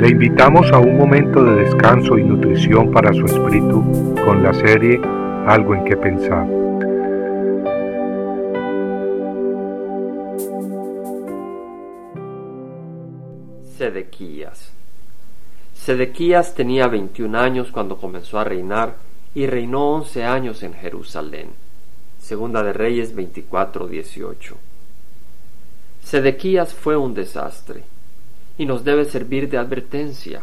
Le invitamos a un momento de descanso y nutrición para su espíritu con la serie Algo en que pensar. Sedequías. Sedequías tenía 21 años cuando comenzó a reinar y reinó 11 años en Jerusalén. Segunda de Reyes 24:18. Sedequías fue un desastre y nos debe servir de advertencia.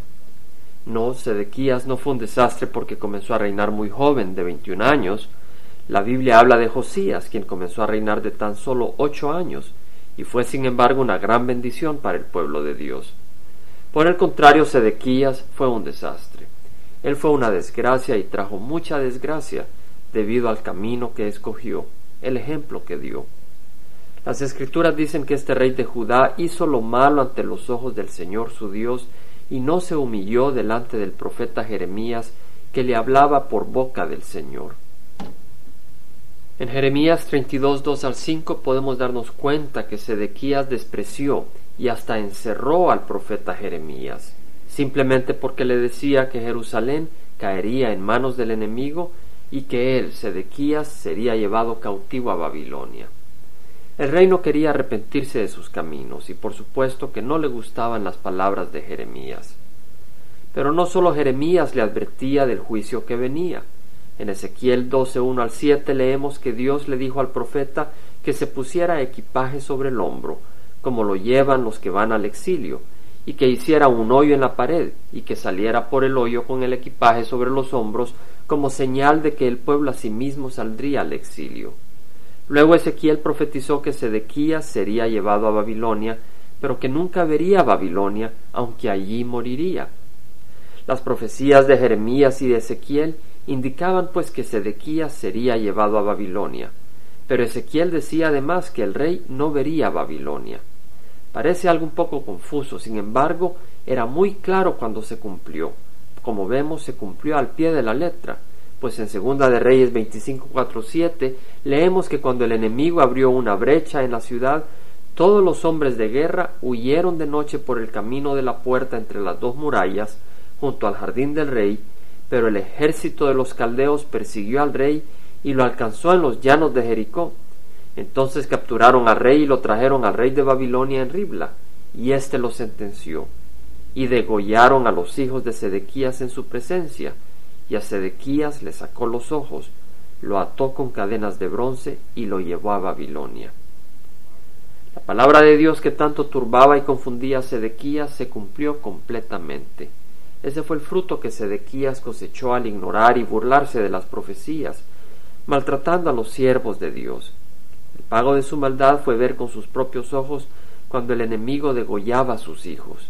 No, Sedequías no fue un desastre porque comenzó a reinar muy joven, de 21 años. La Biblia habla de Josías, quien comenzó a reinar de tan solo ocho años, y fue sin embargo una gran bendición para el pueblo de Dios. Por el contrario, Sedequías fue un desastre. Él fue una desgracia y trajo mucha desgracia debido al camino que escogió, el ejemplo que dio. Las escrituras dicen que este rey de Judá hizo lo malo ante los ojos del Señor su Dios y no se humilló delante del profeta Jeremías que le hablaba por boca del Señor. En Jeremías 32, 2 al 5 podemos darnos cuenta que Sedequías despreció y hasta encerró al profeta Jeremías, simplemente porque le decía que Jerusalén caería en manos del enemigo y que él, Sedequías, sería llevado cautivo a Babilonia. El rey no quería arrepentirse de sus caminos y por supuesto que no le gustaban las palabras de Jeremías. Pero no solo Jeremías le advertía del juicio que venía. En Ezequiel 12.1 al 7 leemos que Dios le dijo al profeta que se pusiera equipaje sobre el hombro, como lo llevan los que van al exilio, y que hiciera un hoyo en la pared, y que saliera por el hoyo con el equipaje sobre los hombros, como señal de que el pueblo a sí mismo saldría al exilio. Luego Ezequiel profetizó que Sedequías sería llevado a Babilonia, pero que nunca vería Babilonia, aunque allí moriría. Las profecías de Jeremías y de Ezequiel indicaban pues que Sedequías sería llevado a Babilonia, pero Ezequiel decía además que el rey no vería Babilonia. Parece algo un poco confuso, sin embargo, era muy claro cuando se cumplió. Como vemos, se cumplió al pie de la letra pues en Segunda de Reyes 25:47 leemos que cuando el enemigo abrió una brecha en la ciudad, todos los hombres de guerra huyeron de noche por el camino de la puerta entre las dos murallas, junto al jardín del rey, pero el ejército de los caldeos persiguió al rey y lo alcanzó en los llanos de Jericó. Entonces capturaron al rey y lo trajeron al rey de Babilonia en Ribla, y éste lo sentenció. Y degollaron a los hijos de Sedequías en su presencia, y a Sedequías le sacó los ojos, lo ató con cadenas de bronce y lo llevó a Babilonia. La palabra de Dios que tanto turbaba y confundía a Sedequías se cumplió completamente. Ese fue el fruto que Sedequías cosechó al ignorar y burlarse de las profecías, maltratando a los siervos de Dios. El pago de su maldad fue ver con sus propios ojos cuando el enemigo degollaba a sus hijos.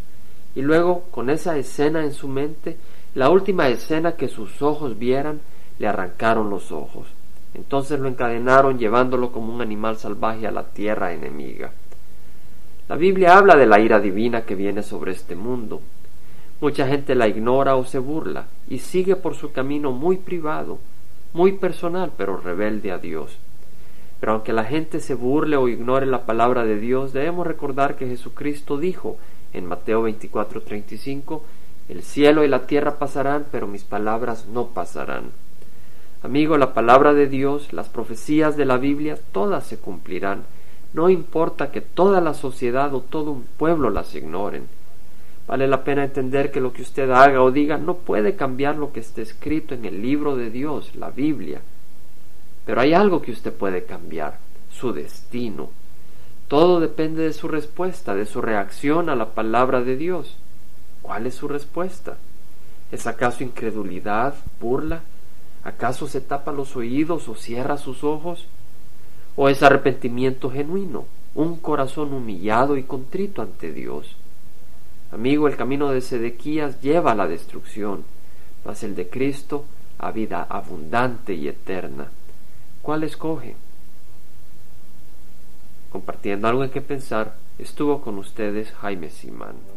Y luego, con esa escena en su mente, la última escena que sus ojos vieran, le arrancaron los ojos. Entonces lo encadenaron llevándolo como un animal salvaje a la tierra enemiga. La Biblia habla de la ira divina que viene sobre este mundo. Mucha gente la ignora o se burla y sigue por su camino muy privado, muy personal, pero rebelde a Dios. Pero aunque la gente se burle o ignore la palabra de Dios, debemos recordar que Jesucristo dijo en Mateo 24:35 el cielo y la tierra pasarán, pero mis palabras no pasarán. Amigo, la palabra de Dios, las profecías de la Biblia, todas se cumplirán. No importa que toda la sociedad o todo un pueblo las ignoren. Vale la pena entender que lo que usted haga o diga no puede cambiar lo que está escrito en el libro de Dios, la Biblia. Pero hay algo que usted puede cambiar, su destino. Todo depende de su respuesta, de su reacción a la palabra de Dios. ¿Cuál es su respuesta? ¿Es acaso incredulidad, burla? ¿Acaso se tapa los oídos o cierra sus ojos? ¿O es arrepentimiento genuino, un corazón humillado y contrito ante Dios? Amigo, el camino de Sedequías lleva a la destrucción, mas el de Cristo a vida abundante y eterna. ¿Cuál escoge? Compartiendo algo en que pensar, estuvo con ustedes Jaime Simán.